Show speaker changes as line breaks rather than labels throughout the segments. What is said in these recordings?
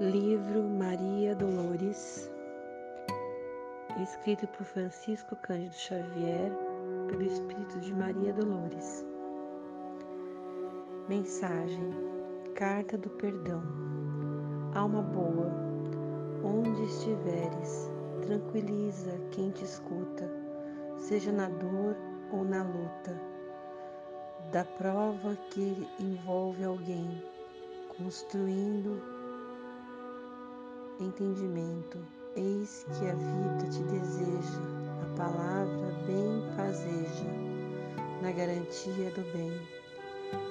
livro Maria Dolores, escrito por Francisco Cândido Xavier, pelo Espírito de Maria Dolores. Mensagem: Carta do Perdão. Alma boa, onde estiveres, tranquiliza quem te escuta, seja na dor ou na luta, da prova que envolve alguém, construindo entendimento. Eis que a vida te deseja, a palavra bem fazeja, na garantia do bem.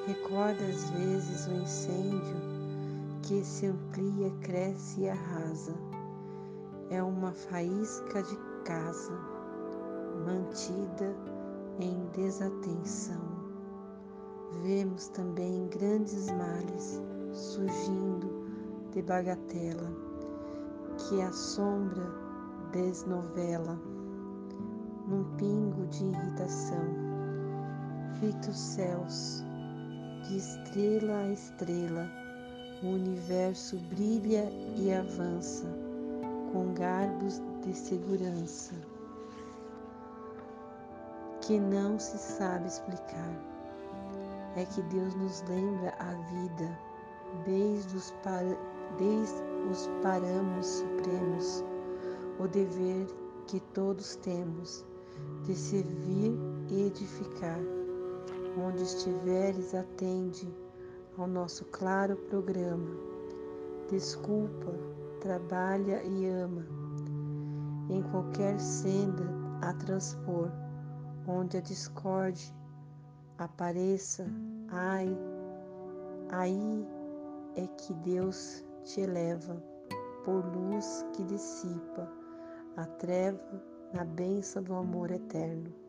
Recorda às vezes o incêndio que se amplia, cresce e arrasa. É uma faísca de casa, mantida em desatenção. Vemos também grandes males surgindo de bagatela que a sombra desnovela num pingo de irritação. Fita os céus, de estrela a estrela, o universo brilha e avança com garbos de segurança que não se sabe explicar. É que Deus nos lembra a vida desde os, desde os paramos supremos, o dever que todos temos de servir e edificar. Onde estiveres, atende ao nosso claro programa. Desculpa, trabalha e ama. Em qualquer senda a transpor, onde a discórdia apareça, ai, aí é que Deus te eleva por luz que dissipa a treva na benção do amor eterno.